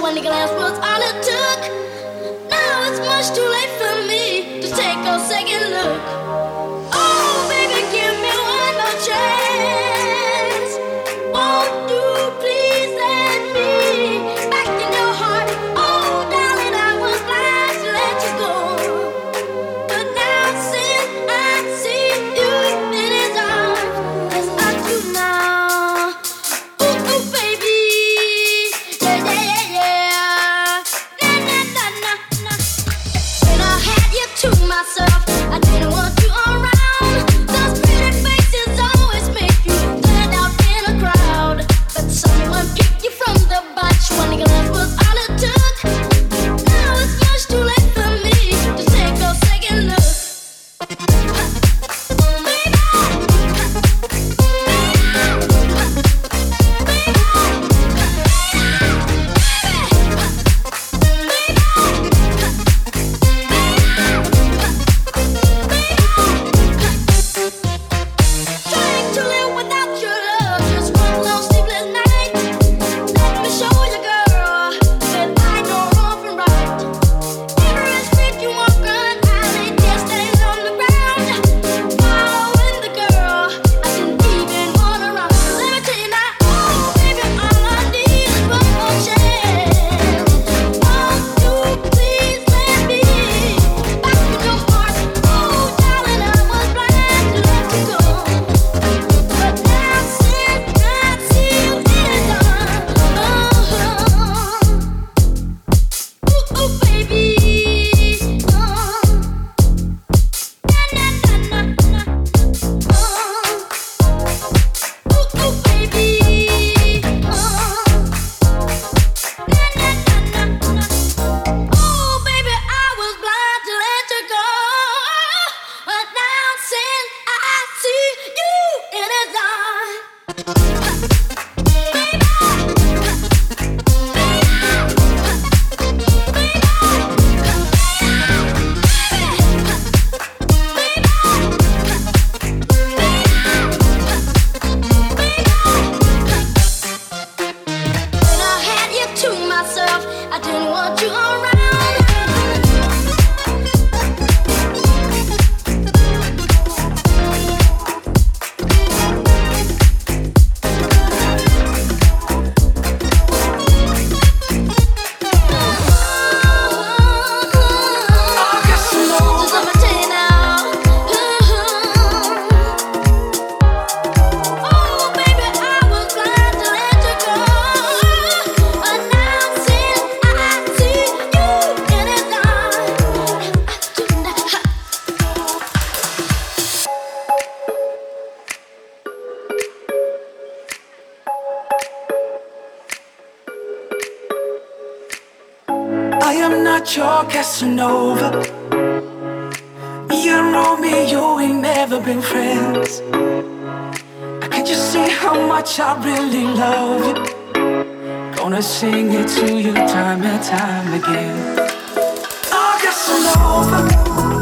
When the glance was on it took. I am not your Casanova. You and Romeo ain't never been friends. Can't you see how much I really love you? Gonna sing it to you time and time again. I Casanova.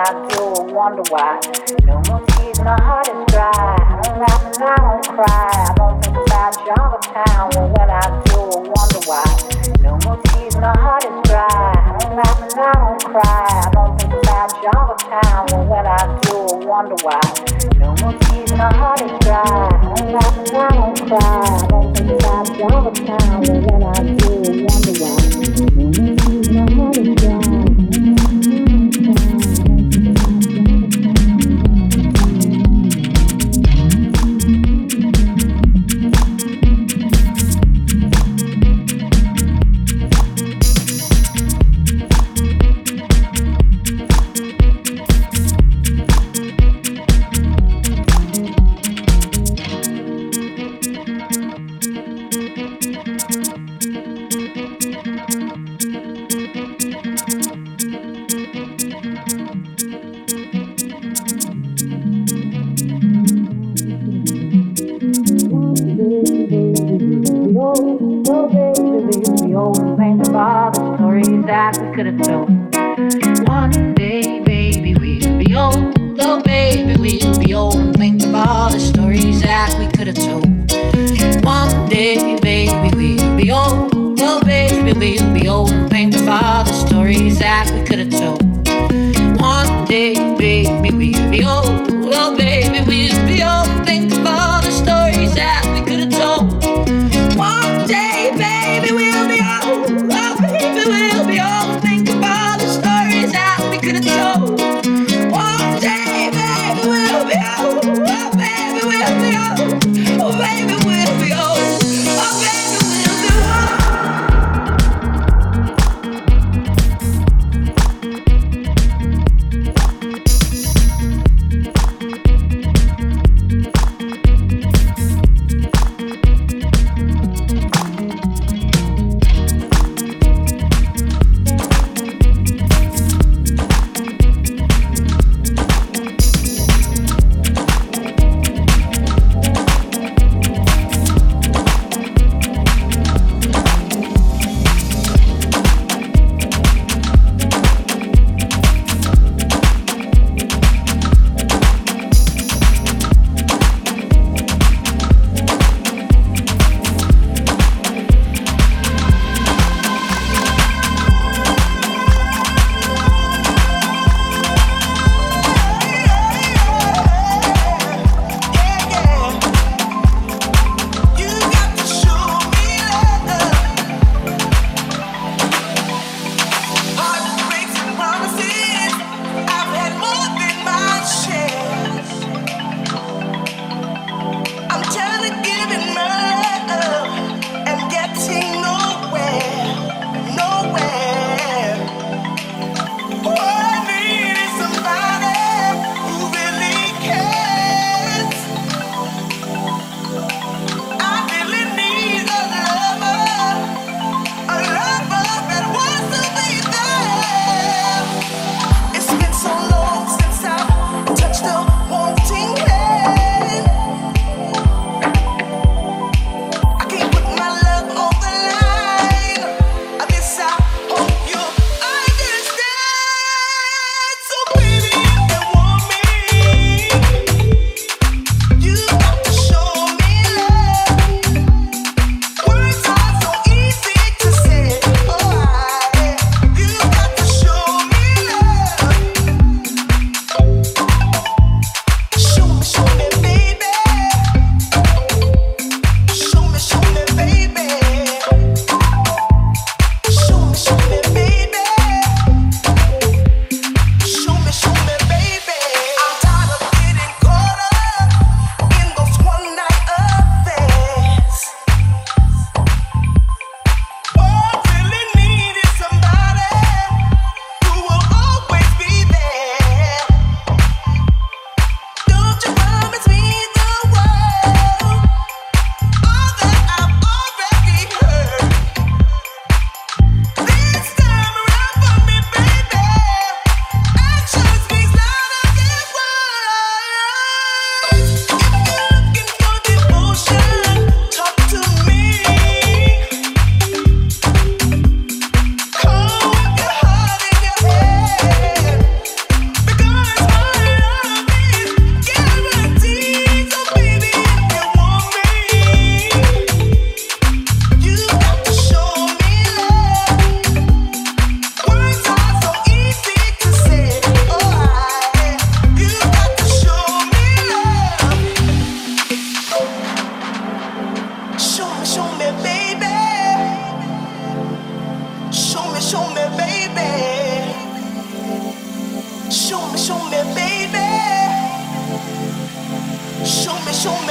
I do, I wonder why. No more tears, my heart is dry. I don't laugh and I don't cry. I don't think about you all the time, but when I do, I wonder why. No more tears, my heart is dry. I don't laugh and I don't cry. I don't think about you all the time, but when I do, I wonder why. No more tears, my heart is dry. I don't laugh and I don't cry. I don't think about you all the time, but when I do, show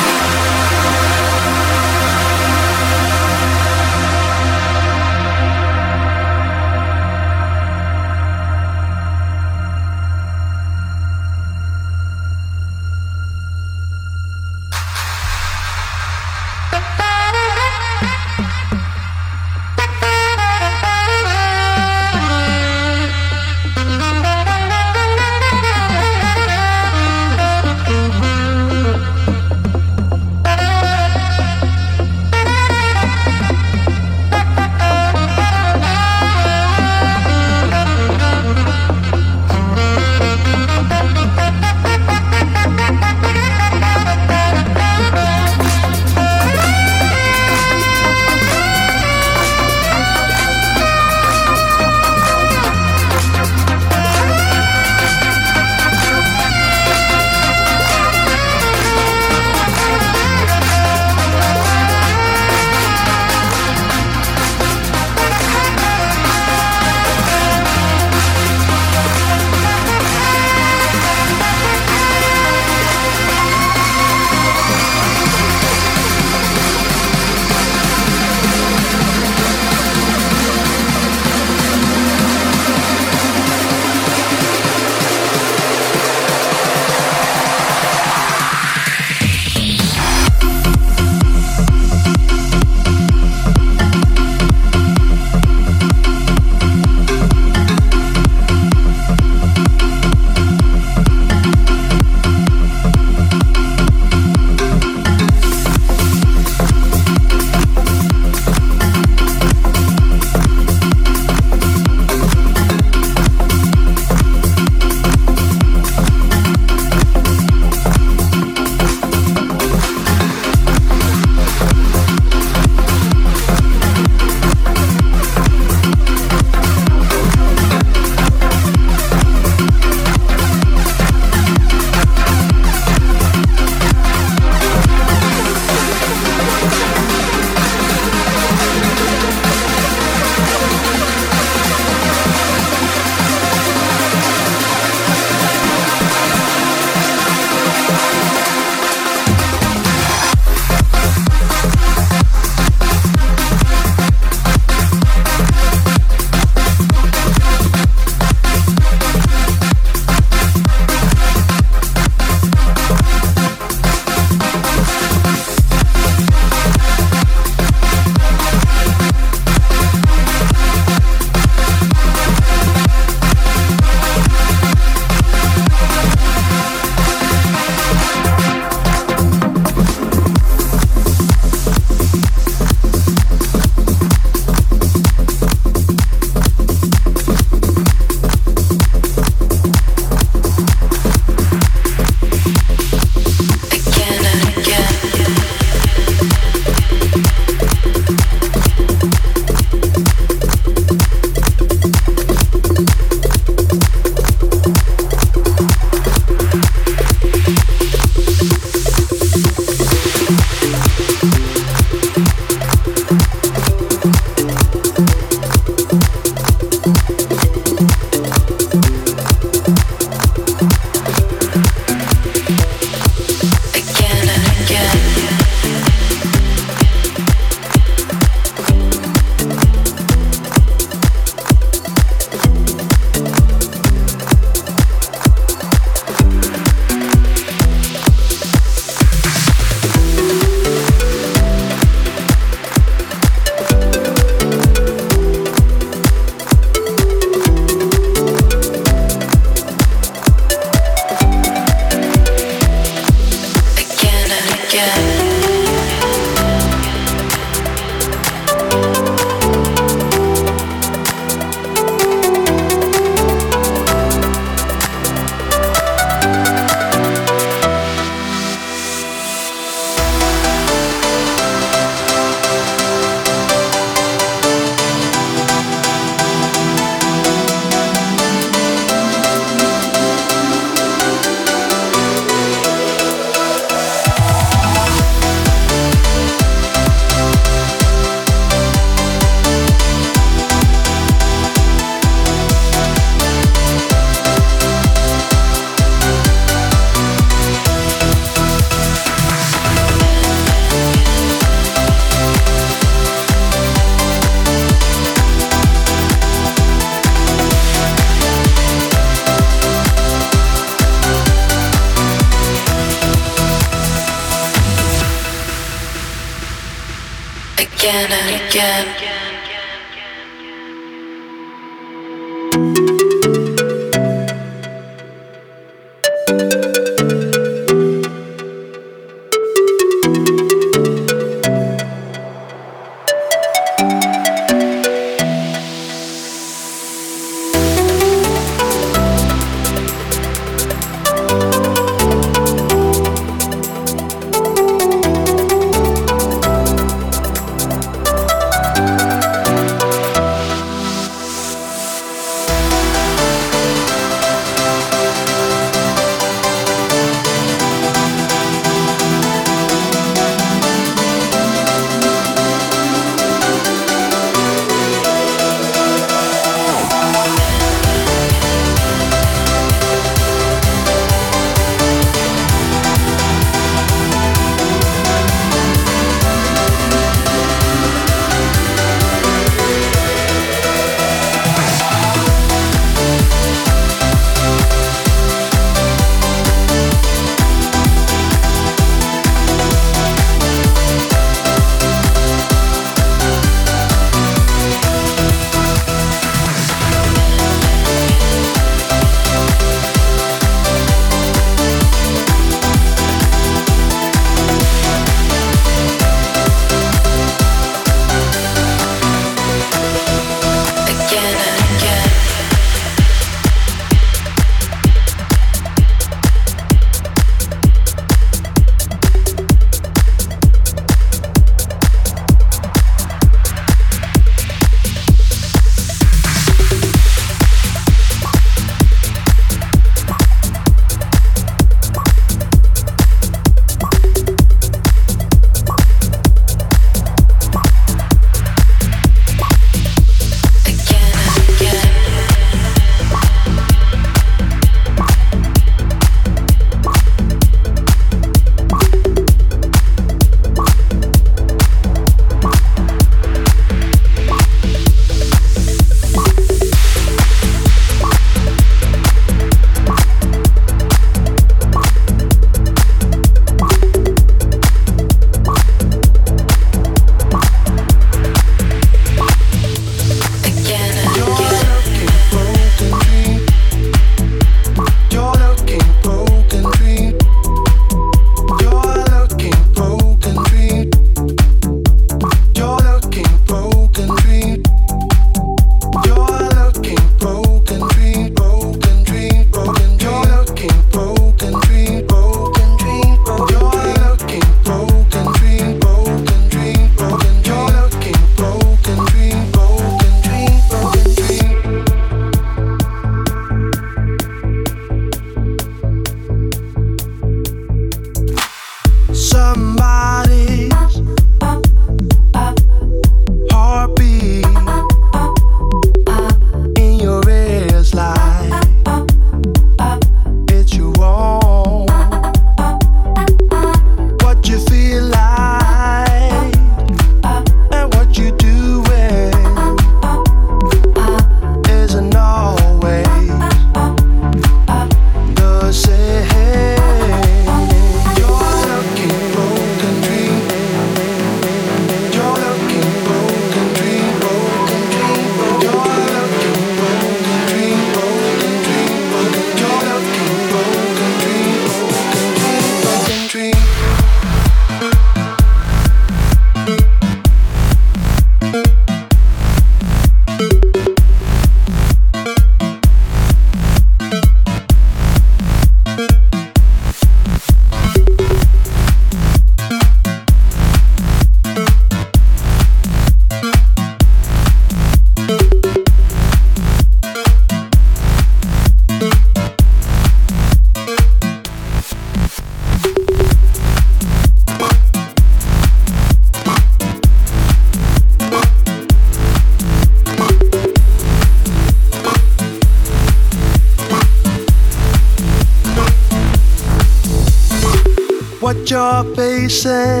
Facing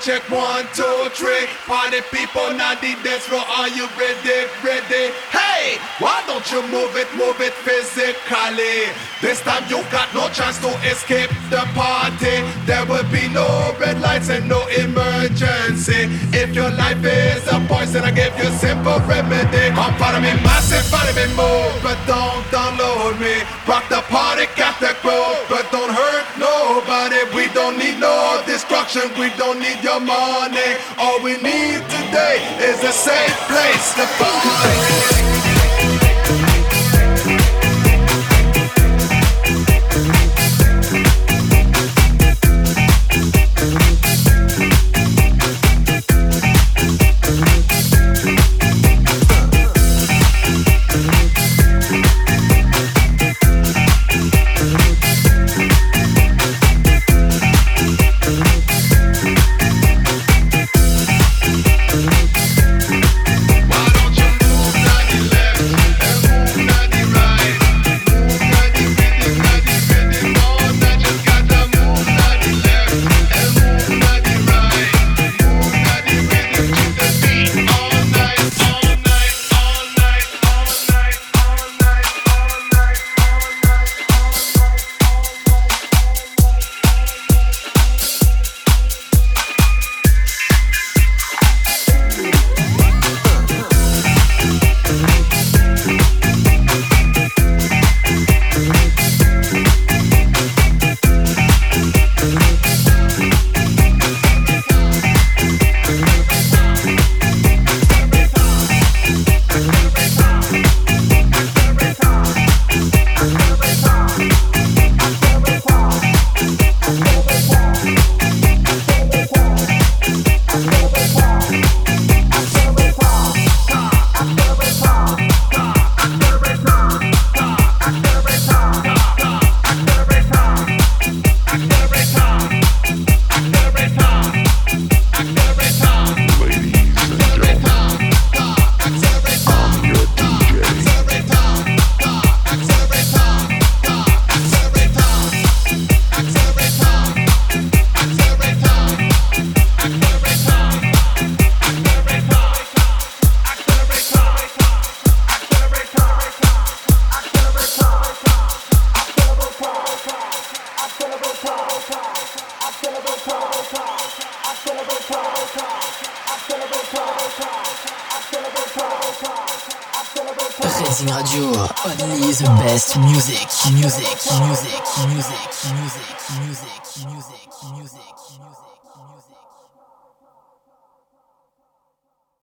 check one, two, three. Party people, not the dance floor. Are you ready? Ready? Hey, why don't you move it, move it physically? This time you got no chance to escape the party. There will be no red lights and no emergency. If your life is a poison, I give you a simple remedy. Come follow me, massive, follow me, move, but don't download me. Rock the party. We don't need your money. All we need today is a safe place to party.